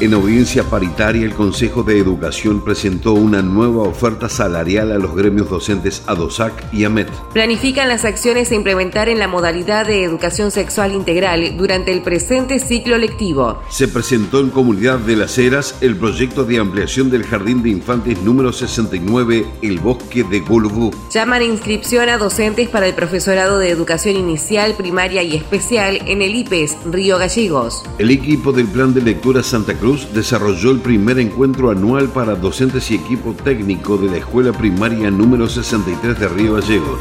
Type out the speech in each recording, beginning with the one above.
En audiencia paritaria, el Consejo de Educación presentó una nueva oferta salarial a los gremios docentes ADOSAC y AMET. Planifican las acciones a implementar en la modalidad de educación sexual integral durante el presente ciclo lectivo. Se presentó en Comunidad de las Heras el proyecto de ampliación del Jardín de Infantes número 69, El Bosque de Golubú. Llaman inscripción a docentes para el profesorado de educación inicial, primaria y especial en el IPES Río Gallegos. El equipo del Plan de Lectura Santa Cruz desarrolló el primer encuentro anual para docentes y equipo técnico de la Escuela Primaria número 63 de Río Gallegos.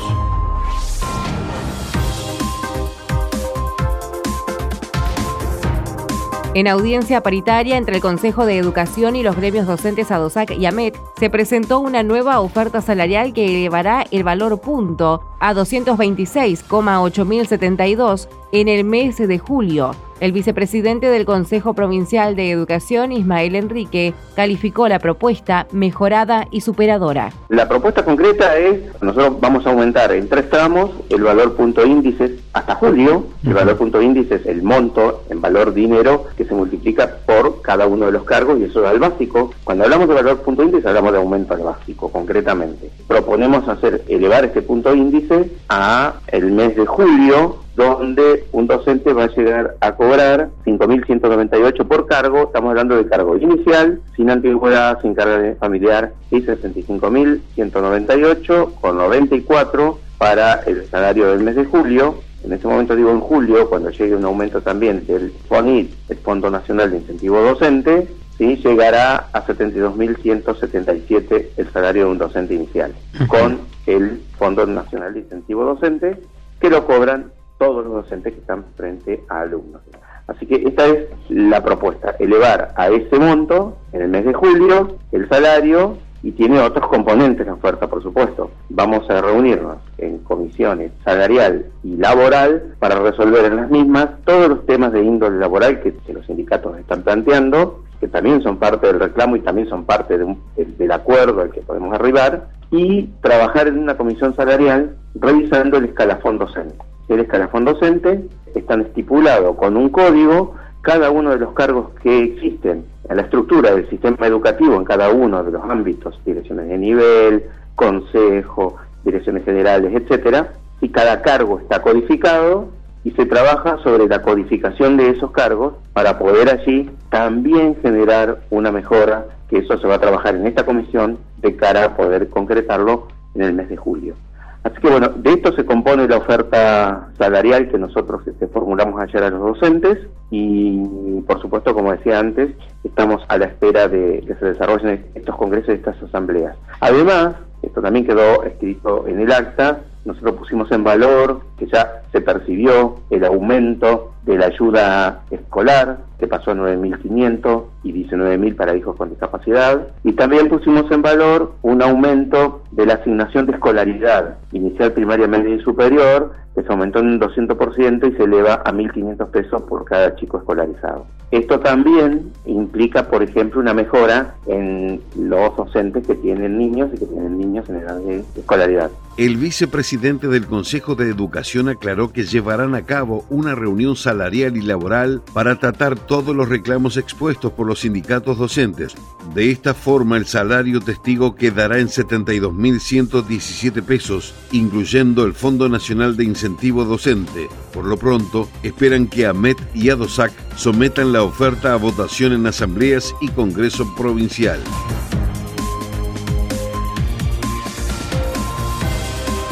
En audiencia paritaria entre el Consejo de Educación y los gremios docentes ADOSAC y AMET, se presentó una nueva oferta salarial que elevará el valor punto a 226,8072 en el mes de julio. El vicepresidente del Consejo Provincial de Educación, Ismael Enrique, calificó la propuesta mejorada y superadora. La propuesta concreta es, nosotros vamos a aumentar en tres tramos el valor punto índices hasta julio, el valor punto índices, el monto en valor dinero que se multiplica por cada uno de los cargos y eso es al básico. Cuando hablamos de valor punto índice hablamos de aumento al básico, concretamente. Proponemos hacer elevar este punto índice a el mes de julio donde un docente va a llegar a cobrar 5.198 por cargo, estamos hablando de cargo inicial, sin antigüedad, sin carga familiar, y 65.198 con 94 para el salario del mes de julio. En este momento digo en julio, cuando llegue un aumento también del FONID, el Fondo Nacional de Incentivo Docente, ¿sí? llegará a 72.177 el salario de un docente inicial, con el Fondo Nacional de Incentivo Docente, que lo cobran todos los docentes que están frente a alumnos. Así que esta es la propuesta, elevar a ese monto en el mes de julio el salario y tiene otros componentes la oferta, por supuesto. Vamos a reunirnos en comisiones salarial y laboral para resolver en las mismas todos los temas de índole laboral que, los sindicatos están planteando, que también son parte del reclamo y también son parte del acuerdo al que podemos arribar, y trabajar en una comisión salarial revisando el escalafón docente. El escalafón docente, están estipulados con un código cada uno de los cargos que existen en la estructura del sistema educativo en cada uno de los ámbitos, direcciones de nivel, consejo, direcciones generales, etcétera, y cada cargo está codificado y se trabaja sobre la codificación de esos cargos para poder allí también generar una mejora, que eso se va a trabajar en esta comisión de cara a poder concretarlo en el mes de julio. Así que bueno, de esto se compone la oferta salarial que nosotros este, formulamos ayer a los docentes y por supuesto, como decía antes, estamos a la espera de que se desarrollen estos congresos y estas asambleas. Además, esto también quedó escrito en el acta, nosotros pusimos en valor que ya se percibió el aumento de la ayuda escolar, que pasó a 9.500 y 19.000 para hijos con discapacidad. Y también pusimos en valor un aumento de la asignación de escolaridad inicial, primaria, media y superior, que se aumentó en un 200% y se eleva a 1.500 pesos por cada chico escolarizado. Esto también implica, por ejemplo, una mejora en los docentes que tienen niños y que tienen niños en edad de escolaridad. El vicepresidente del Consejo de Educación aclaró que llevarán a cabo una reunión salarial y laboral para tratar todos los reclamos expuestos por los sindicatos docentes. De esta forma, el salario testigo quedará en 72.117 pesos, incluyendo el Fondo Nacional de Incentivo Docente. Por lo pronto, esperan que AMET y ADOSAC sometan la oferta a votación en asambleas y Congreso Provincial.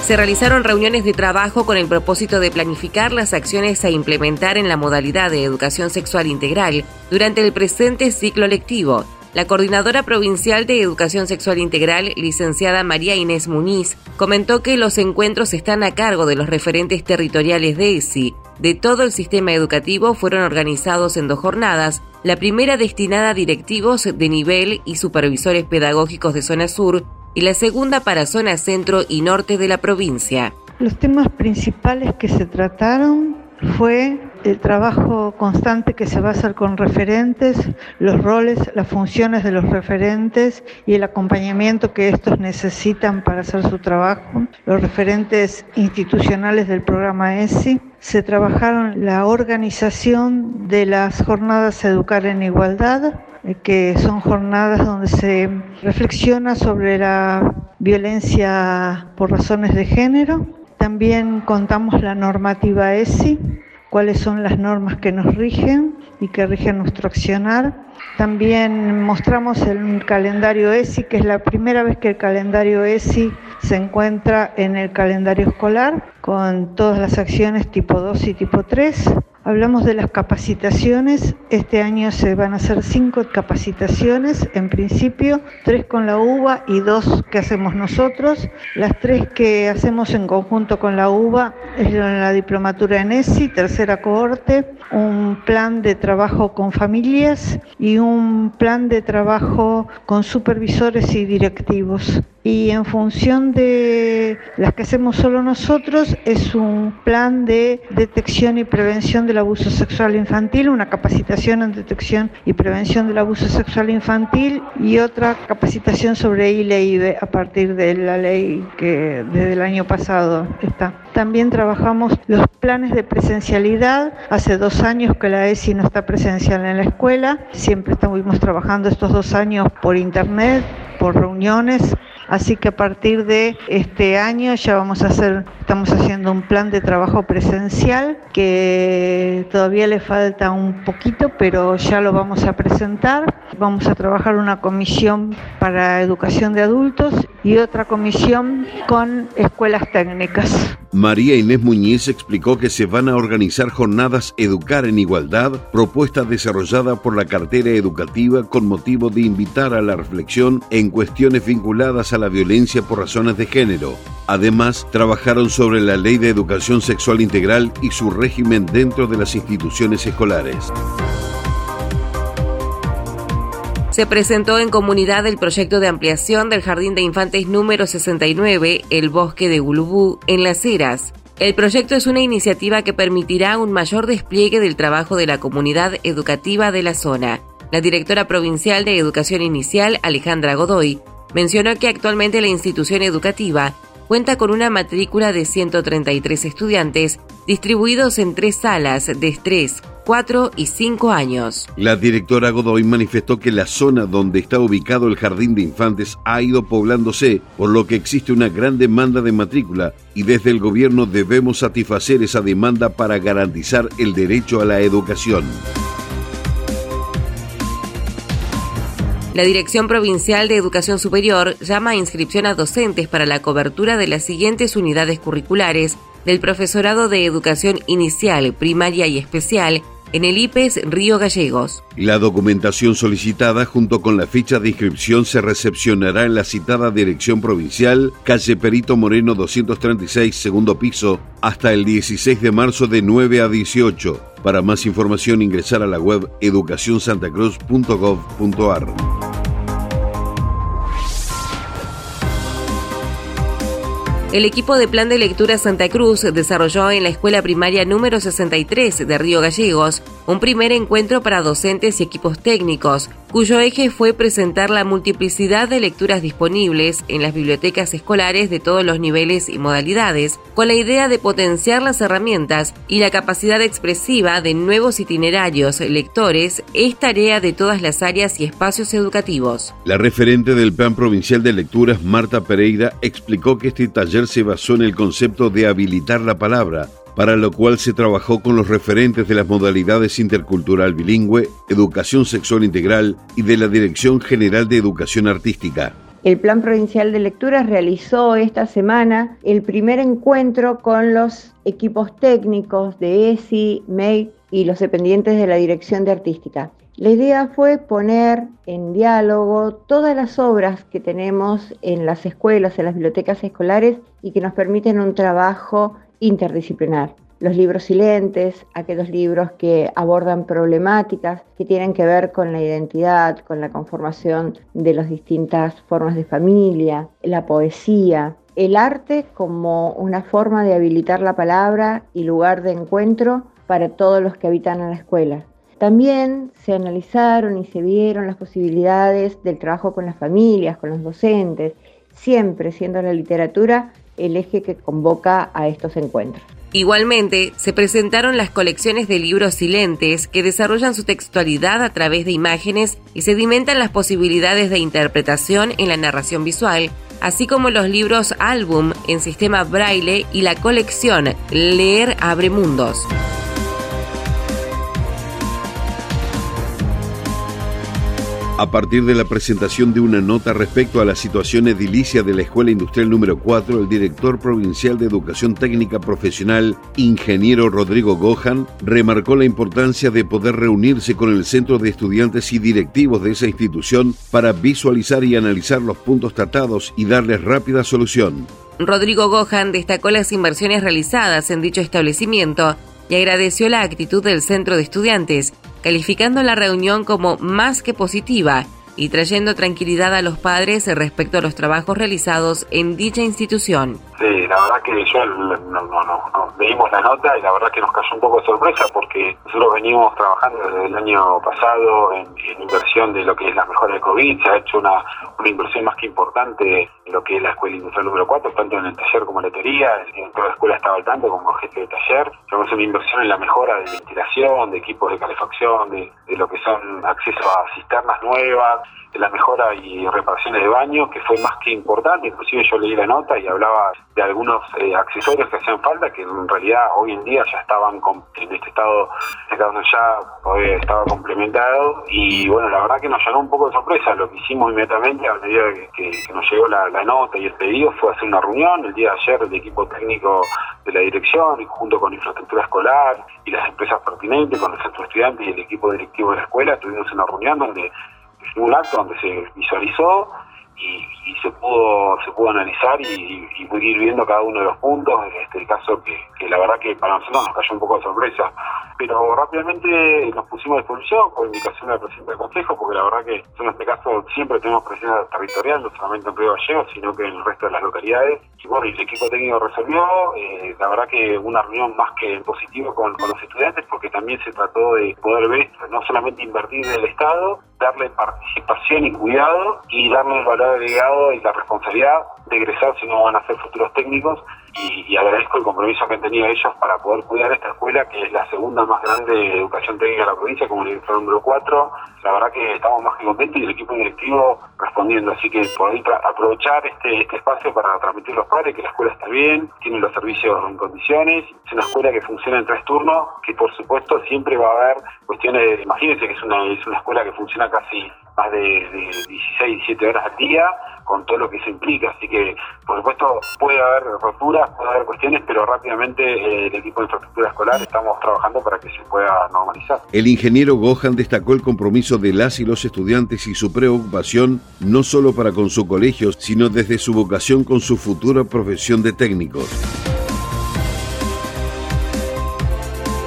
Se realizaron reuniones de trabajo con el propósito de planificar las acciones a implementar en la modalidad de educación sexual integral durante el presente ciclo lectivo. La coordinadora provincial de Educación Sexual Integral, licenciada María Inés Muniz, comentó que los encuentros están a cargo de los referentes territoriales de ESI. De todo el sistema educativo fueron organizados en dos jornadas, la primera destinada a directivos de nivel y supervisores pedagógicos de zona sur y la segunda para zona centro y norte de la provincia. Los temas principales que se trataron fue el trabajo constante que se va a hacer con referentes, los roles, las funciones de los referentes y el acompañamiento que estos necesitan para hacer su trabajo, los referentes institucionales del programa ESI. Se trabajaron la organización de las jornadas Educar en Igualdad, que son jornadas donde se reflexiona sobre la violencia por razones de género. También contamos la normativa ESI, cuáles son las normas que nos rigen y que rigen nuestro accionar. También mostramos el calendario ESI, que es la primera vez que el calendario ESI se encuentra en el calendario escolar, con todas las acciones tipo 2 y tipo 3. Hablamos de las capacitaciones. Este año se van a hacer cinco capacitaciones, en principio, tres con la UBA y dos que hacemos nosotros. Las tres que hacemos en conjunto con la UBA es la diplomatura en ESI, tercera cohorte, un plan de trabajo con familias y un plan de trabajo con supervisores y directivos y en función de las que hacemos solo nosotros es un plan de detección y prevención del abuso sexual infantil, una capacitación en detección y prevención del abuso sexual infantil y otra capacitación sobre ILE a partir de la ley que desde el año pasado está. También trabajamos los planes de presencialidad. Hace dos años que la ESI no está presencial en la escuela. Siempre estuvimos trabajando estos dos años por internet, por reuniones Así que a partir de este año ya vamos a hacer, estamos haciendo un plan de trabajo presencial que todavía le falta un poquito, pero ya lo vamos a presentar. Vamos a trabajar una comisión para educación de adultos y otra comisión con escuelas técnicas. María Inés Muñiz explicó que se van a organizar jornadas Educar en Igualdad, propuesta desarrollada por la cartera educativa con motivo de invitar a la reflexión en cuestiones vinculadas a la violencia por razones de género. Además, trabajaron sobre la ley de educación sexual integral y su régimen dentro de las instituciones escolares. se presentó en comunidad el proyecto de ampliación del Jardín de Infantes número 69, el Bosque de Gulubú, en Las Heras. El proyecto es una iniciativa que permitirá un mayor despliegue del trabajo de la comunidad educativa de la zona. La directora provincial de Educación Inicial, Alejandra Godoy, mencionó que actualmente la institución educativa cuenta con una matrícula de 133 estudiantes distribuidos en tres salas de estrés, 4 y 5 años. La directora Godoy manifestó que la zona donde está ubicado el jardín de infantes ha ido poblándose, por lo que existe una gran demanda de matrícula y desde el gobierno debemos satisfacer esa demanda para garantizar el derecho a la educación. La Dirección Provincial de Educación Superior llama a inscripción a docentes para la cobertura de las siguientes unidades curriculares del profesorado de educación inicial, primaria y especial en el IPES Río Gallegos. La documentación solicitada junto con la ficha de inscripción se recepcionará en la citada Dirección Provincial, calle Perito Moreno 236, segundo piso, hasta el 16 de marzo de 9 a 18. Para más información ingresar a la web educacionsantacruz.gov.ar. El equipo de Plan de Lectura Santa Cruz desarrolló en la escuela primaria número 63 de Río Gallegos un primer encuentro para docentes y equipos técnicos, cuyo eje fue presentar la multiplicidad de lecturas disponibles en las bibliotecas escolares de todos los niveles y modalidades, con la idea de potenciar las herramientas y la capacidad expresiva de nuevos itinerarios lectores, es tarea de todas las áreas y espacios educativos. La referente del Plan Provincial de Lecturas, Marta Pereira, explicó que este taller se basó en el concepto de habilitar la palabra, para lo cual se trabajó con los referentes de las modalidades intercultural bilingüe, educación sexual integral y de la Dirección General de Educación Artística. El Plan Provincial de Lecturas realizó esta semana el primer encuentro con los equipos técnicos de ESI, MEI y los dependientes de la Dirección de Artística. La idea fue poner en diálogo todas las obras que tenemos en las escuelas, en las bibliotecas escolares y que nos permiten un trabajo interdisciplinar. Los libros silentes, aquellos libros que abordan problemáticas que tienen que ver con la identidad, con la conformación de las distintas formas de familia, la poesía, el arte como una forma de habilitar la palabra y lugar de encuentro para todos los que habitan en la escuela. También se analizaron y se vieron las posibilidades del trabajo con las familias, con los docentes, siempre siendo la literatura el eje que convoca a estos encuentros. Igualmente, se presentaron las colecciones de libros silentes que desarrollan su textualidad a través de imágenes y sedimentan las posibilidades de interpretación en la narración visual, así como los libros álbum en sistema braille y la colección Leer Abre Mundos. A partir de la presentación de una nota respecto a la situación edilicia de la Escuela Industrial número 4, el director provincial de Educación Técnica Profesional, ingeniero Rodrigo Gohan, remarcó la importancia de poder reunirse con el centro de estudiantes y directivos de esa institución para visualizar y analizar los puntos tratados y darles rápida solución. Rodrigo Gohan destacó las inversiones realizadas en dicho establecimiento y agradeció la actitud del centro de estudiantes, calificando la reunión como más que positiva y trayendo tranquilidad a los padres respecto a los trabajos realizados en dicha institución. Sí, la verdad que yo no, no, no, leímos la nota y la verdad que nos cayó un poco de sorpresa porque nosotros venimos trabajando desde el año pasado en, inversión de lo que es la mejora de COVID, se ha hecho una, una inversión más que importante en lo que es la escuela industrial número 4, tanto en el taller como en la teoría, en toda la escuela estaba al tanto como jefe de taller, tenemos una inversión en la mejora de ventilación, de equipos de calefacción, de, de lo que son acceso a cisternas nuevas, la mejora y reparaciones de baño, que fue más que importante, inclusive yo leí la nota y hablaba de algunos eh, accesorios que hacían falta, que en realidad hoy en día ya estaban en este estado, ya estaba complementado, y bueno, la verdad que nos llenó un poco de sorpresa, lo que hicimos inmediatamente a medida que, nos llegó la, nota y el pedido fue hacer una reunión el día de ayer el equipo técnico de la dirección, junto con infraestructura escolar y las empresas pertinentes, con el centro de estudiantes y el equipo directivo de la escuela, tuvimos una reunión donde un acto donde se visualizó y, se pudo se pudo analizar y, ir viendo cada uno de los puntos, este caso que, que, la verdad que para nosotros nos cayó un poco de sorpresa. Pero rápidamente nos pusimos a disposición por indicación del presidente del Consejo, porque la verdad que en este caso siempre tenemos presencia territorial, no solamente en Río Gallegos, sino que en el resto de las localidades. Y bueno, el equipo técnico resolvió, eh, la verdad que una reunión más que positiva con, con los estudiantes, porque también se trató de poder ver, no solamente invertir en el Estado, darle participación y cuidado y darle el valor agregado y la responsabilidad de egresar si no van a ser futuros técnicos y, agradezco el compromiso que han tenido ellos para poder cuidar esta escuela que es la segunda más grande de educación técnica de la provincia como el número 4 la verdad que estamos más que contentos y el equipo directivo respondiendo. Así que por aprovechar este, este espacio para transmitir a los padres que la escuela está bien tiene los servicios en condiciones. Es una escuela que funciona en tres turnos que por supuesto siempre va a haber cuestiones imagínense que es una, es una escuela que funciona casi más de, de 16, 17 horas al día con todo lo que se implica. Así que, por supuesto, puede haber roturas, puede haber cuestiones, pero rápidamente eh, el equipo de infraestructura escolar estamos trabajando para que se pueda normalizar. El ingeniero Gohan destacó el compromiso de las y los estudiantes y su preocupación no solo para con su colegio, sino desde su vocación con su futura profesión de técnicos.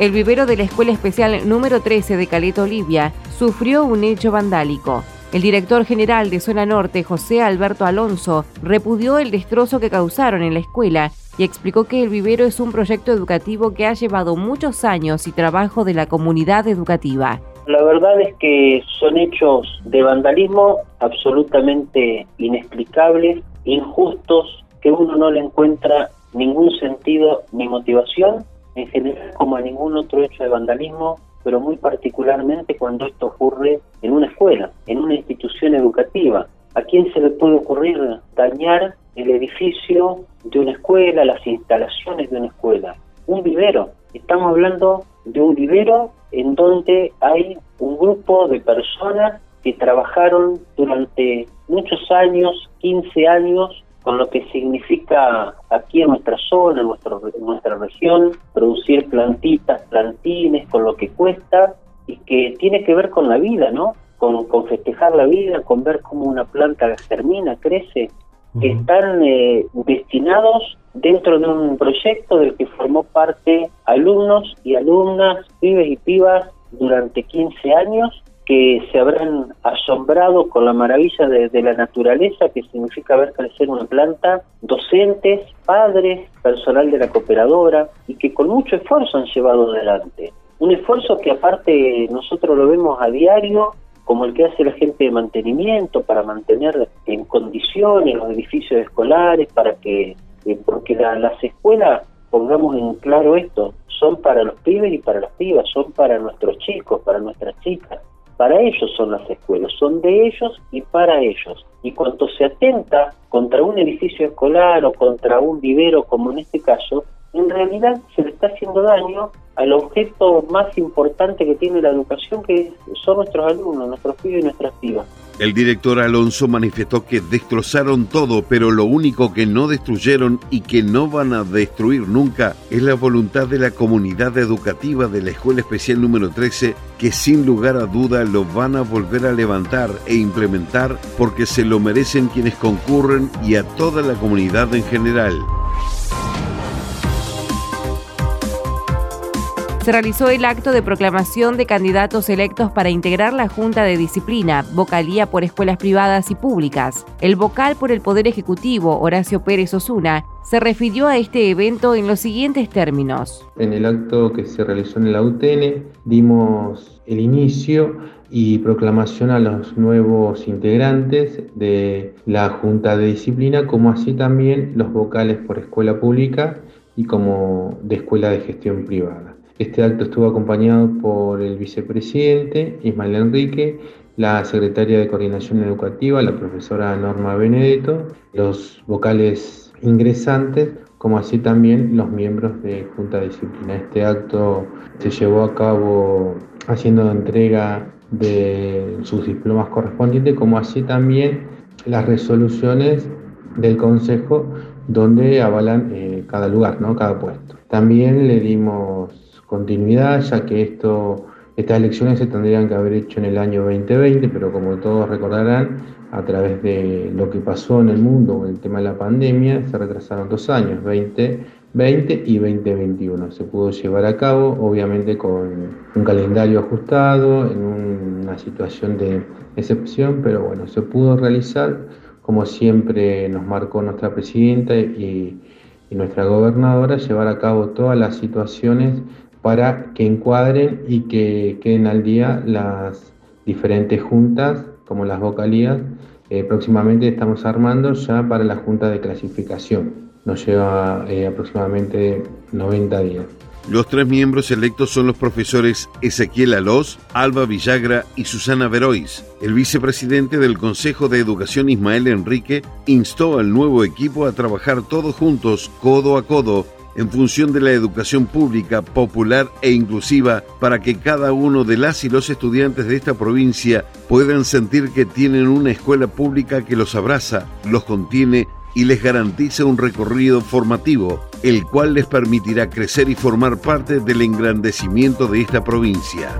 El vivero de la Escuela Especial número 13 de Caleta Olivia sufrió un hecho vandálico. El director general de Zona Norte, José Alberto Alonso, repudió el destrozo que causaron en la escuela y explicó que el vivero es un proyecto educativo que ha llevado muchos años y trabajo de la comunidad educativa. La verdad es que son hechos de vandalismo absolutamente inexplicables, injustos, que uno no le encuentra ningún sentido ni motivación, en general como a ningún otro hecho de vandalismo pero muy particularmente cuando esto ocurre en una escuela, en una institución educativa. ¿A quién se le puede ocurrir dañar el edificio de una escuela, las instalaciones de una escuela? Un vivero. Estamos hablando de un vivero en donde hay un grupo de personas que trabajaron durante muchos años, 15 años, con lo que significa aquí en nuestra zona, en, nuestra región, producir plantitas, plantines, con lo que cuesta, y que tiene que ver con la vida, ¿no? Con, con festejar la vida, con ver cómo una planta germina, crece, que están eh, destinados dentro de un proyecto del que formó parte alumnos y alumnas, pibes y pibas durante 15 años que se habrán asombrado con la maravilla de, la naturaleza que significa ver crecer una planta, docentes, padres, personal de la cooperadora y que con mucho esfuerzo han llevado adelante. Un esfuerzo que aparte nosotros lo vemos a diario como el que hace la gente de mantenimiento para mantener en condiciones los edificios escolares, para que, eh, porque las escuelas, pongamos en claro esto, son para los pibes y para las pibas, son para nuestros chicos, para nuestras chicas. Para ellos son las escuelas, son de ellos y para ellos. Y cuando se atenta contra un edificio escolar o contra un vivero, como en este caso, en realidad se le está haciendo daño al objeto más importante que tiene la educación, que son nuestros alumnos, nuestros pibes y nuestras pibas. El director Alonso manifestó que destrozaron todo, pero lo único que no destruyeron y que no van a destruir nunca es la voluntad de la comunidad educativa de la Escuela Especial número 13, que sin lugar a duda lo van a volver a levantar e implementar porque se lo merecen quienes concurren y a toda la comunidad en general. Se realizó el acto de proclamación de candidatos electos para integrar la Junta de Disciplina, vocalía por escuelas privadas y públicas. El vocal por el Poder Ejecutivo, Horacio Pérez Osuna, se refirió a este evento en los siguientes términos. En el acto que se realizó en la UTN dimos el inicio y proclamación a los nuevos integrantes de la Junta de Disciplina, como así también los vocales por escuela pública y como de escuela de gestión privada. Este acto estuvo acompañado por el vicepresidente Ismael Enrique, la secretaria de Coordinación Educativa, la profesora Norma Benedetto, los vocales ingresantes, como así también los miembros de Junta de Disciplina. Este acto se llevó a cabo haciendo entrega de sus diplomas correspondientes, como así también las resoluciones del Consejo donde avalan eh, cada lugar, ¿no? cada puesto. También le dimos continuidad, ya que esto, estas elecciones se tendrían que haber hecho en el año 2020, pero como todos recordarán, a través de lo que pasó en el mundo con el tema de la pandemia, se retrasaron dos años, 2020 y 2021. Se pudo llevar a cabo, obviamente, con un calendario ajustado, en una situación de excepción, pero bueno, se pudo realizar como siempre nos marcó nuestra presidenta y, y nuestra gobernadora, llevar a cabo todas las situaciones para que encuadren y que queden al día las diferentes juntas, como las vocalías. Eh, próximamente estamos armando ya para la junta de clasificación. Nos lleva eh, aproximadamente 90 días. Los tres miembros electos son los profesores Ezequiel Alós, Alba Villagra y Susana Verois. El vicepresidente del Consejo de Educación Ismael Enrique instó al nuevo equipo a trabajar todos juntos, codo a codo, en función de la educación pública, popular e inclusiva para que cada uno de las y los estudiantes de esta provincia puedan sentir que tienen una escuela pública que los abraza, los contiene y les garantiza un recorrido formativo, el cual les permitirá crecer y formar parte del engrandecimiento de esta provincia.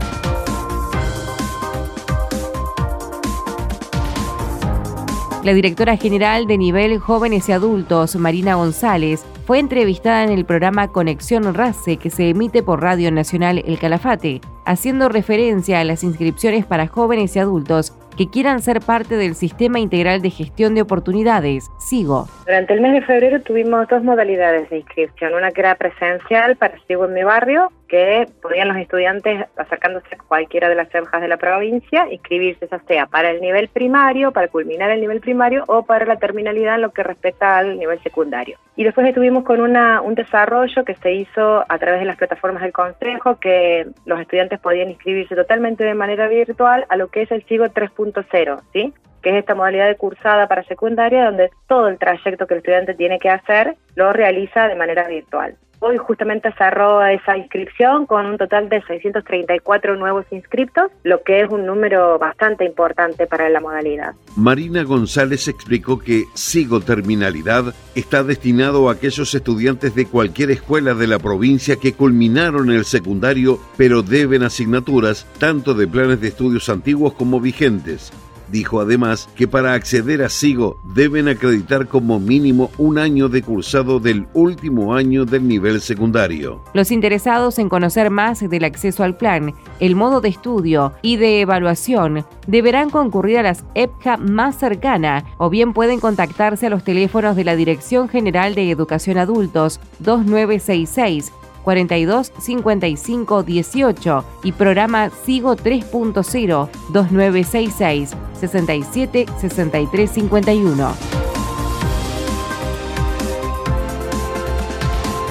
La directora general de nivel jóvenes y adultos, Marina González, fue entrevistada en el programa Conexión RACE que se emite por Radio Nacional El Calafate, haciendo referencia a las inscripciones para jóvenes y adultos que quieran ser parte del Sistema Integral de Gestión de Oportunidades, SIGO. Durante el mes de febrero tuvimos dos modalidades de inscripción, una que era presencial para SIGO en mi barrio, que podían los estudiantes acercándose a cualquiera de las franjas de la provincia, inscribirse ya sea para el nivel primario, para culminar el nivel primario o para la terminalidad en lo que respecta al nivel secundario. Y después estuvimos con una, un desarrollo que se hizo a través de las plataformas del Consejo, que los estudiantes podían inscribirse totalmente de manera virtual a lo que es el SIGO 3.0, ¿sí? que es esta modalidad de cursada para secundaria donde todo el trayecto que el estudiante tiene que hacer lo realiza de manera virtual. Hoy justamente cerró esa inscripción con un total de 634 nuevos inscriptos, lo que es un número bastante importante para la modalidad. Marina González explicó que Sigo Terminalidad está destinado a aquellos estudiantes de cualquier escuela de la provincia que culminaron el secundario pero deben asignaturas tanto de planes de estudios antiguos como vigentes. Dijo además que para acceder a SIGO deben acreditar como mínimo un año de cursado del último año del nivel secundario. Los interesados en conocer más del acceso al plan, el modo de estudio y de evaluación deberán concurrir a las EPJA más cercana o bien pueden contactarse a los teléfonos de la Dirección General de Educación Adultos 2966 42 55 18 y programa Sigo 3.0 2966 67 63 51.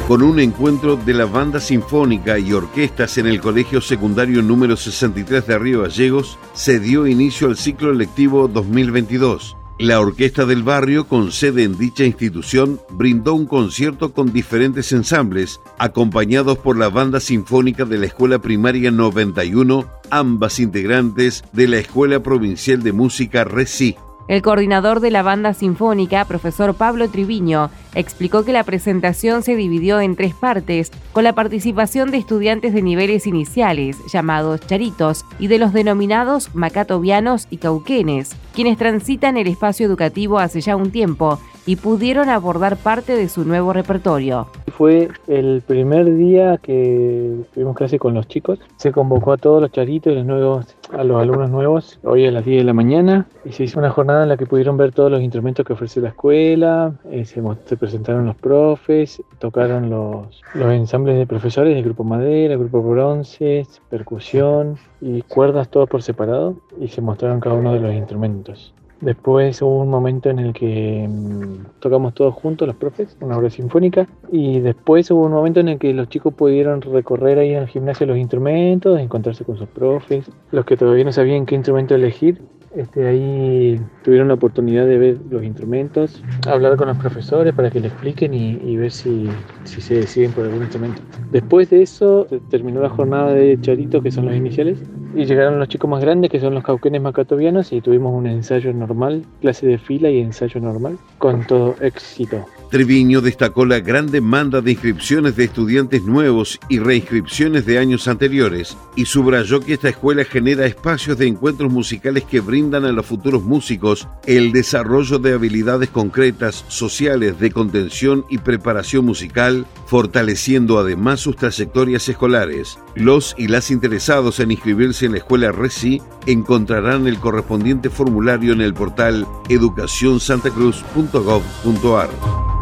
Con un encuentro de la banda sinfónica y orquestas en el Colegio Secundario número 63 de Río Gallegos, se dio inicio al ciclo lectivo 2022. La Orquesta del Barrio, con sede en dicha institución, brindó un concierto con diferentes ensambles, acompañados por la Banda Sinfónica de la Escuela Primaria 91, ambas integrantes de la Escuela Provincial de Música RECI. El coordinador de la banda sinfónica, profesor Pablo Triviño, explicó que la presentación se dividió en tres partes, con la participación de estudiantes de niveles iniciales, llamados charitos, y de los denominados macatovianos y cauquenes, quienes transitan el espacio educativo hace ya un tiempo y pudieron abordar parte de su nuevo repertorio. Fue el primer día que tuvimos clase con los chicos. Se convocó a todos los charitos los nuevos, a los alumnos nuevos hoy a las 10 de la mañana y se hizo una jornada en la que pudieron ver todos los instrumentos que ofrece la escuela, eh, se, presentaron los profes, tocaron los, los ensambles de profesores del grupo madera, grupo bronces, percusión y cuerdas todos por separado y se mostraron cada uno de los instrumentos. Después hubo un momento en el que mm, tocamos todos juntos, los profes, una obra sinfónica. Y después hubo un momento en el que los chicos pudieron recorrer ahí al gimnasio los instrumentos, encontrarse con sus profes. Los que todavía no sabían qué instrumento elegir, este, ahí tuvieron la oportunidad de ver los instrumentos, hablar con los profesores para que le expliquen y, ver si, si, se deciden por algún instrumento. Después de eso terminó la jornada de charitos, que son los iniciales, y llegaron los chicos más grandes, que son los cauquenes macatovianos, y tuvimos un ensayo normal, clase de fila y ensayo normal, con todo éxito. Treviño destacó la gran demanda de inscripciones de estudiantes nuevos y reinscripciones de años anteriores y subrayó que esta escuela genera espacios de encuentros musicales que brindan a los futuros músicos el desarrollo de habilidades concretas, sociales, de contención y preparación musical, fortaleciendo además sus trayectorias escolares. Los y las interesados en inscribirse en la escuela RECI encontrarán el correspondiente formulario en el portal educacionsantacruz.gov.ar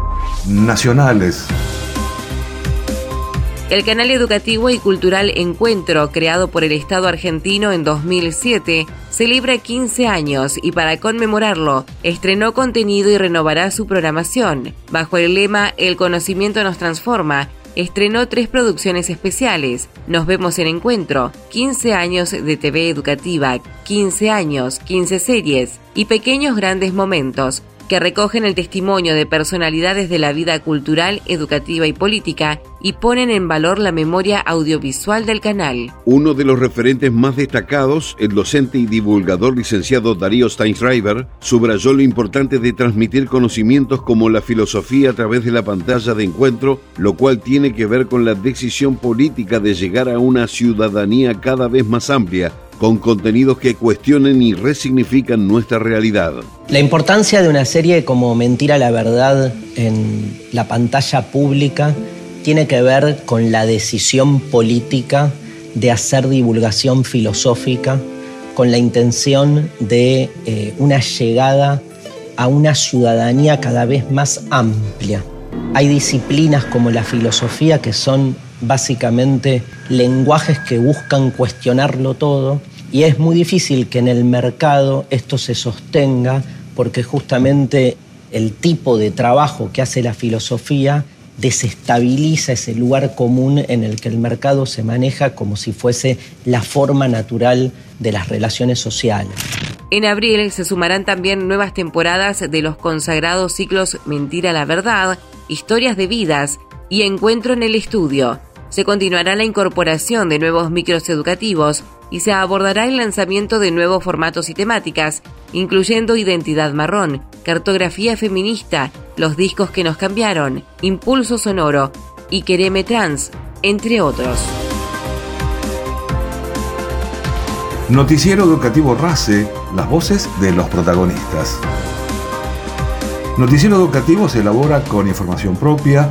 nacionales. El canal educativo y cultural Encuentro, creado por el Estado argentino en 2007, celebra 15 años y para conmemorarlo, estrenó contenido y renovará su programación. Bajo el lema El conocimiento nos transforma, estrenó tres producciones especiales. Nos vemos en Encuentro, 15 años de TV educativa, 15 años, 15 series y pequeños grandes momentos que recogen el testimonio de personalidades de la vida cultural, educativa y política y ponen en valor la memoria audiovisual del canal. Uno de los referentes más destacados, el docente y divulgador licenciado Darío Steinschreiber, subrayó lo importante de transmitir conocimientos como la filosofía a través de la pantalla de encuentro, lo cual tiene que ver con la decisión política de llegar a una ciudadanía cada vez más amplia con contenidos que cuestionen y resignifican nuestra realidad. La importancia de una serie como Mentira la Verdad en la pantalla pública tiene que ver con la decisión política de hacer divulgación filosófica con la intención de eh, una llegada a una ciudadanía cada vez más amplia. Hay disciplinas como la filosofía que son básicamente lenguajes que buscan cuestionarlo todo y es muy difícil que en el mercado esto se sostenga porque justamente el tipo de trabajo que hace la filosofía desestabiliza ese lugar común en el que el mercado se maneja como si fuese la forma natural de las relaciones sociales. En abril se sumarán también nuevas temporadas de los consagrados ciclos Mentira la Verdad, Historias de Vidas, y Encuentro en el Estudio. Se continuará la incorporación de nuevos micros educativos y se abordará el lanzamiento de nuevos formatos y temáticas, incluyendo Identidad Marrón, Cartografía Feminista, Los Discos que nos cambiaron, Impulso Sonoro y Quereme Trans, entre otros. Noticiero Educativo RACE, las voces de los protagonistas. Noticiero Educativo se elabora con información propia,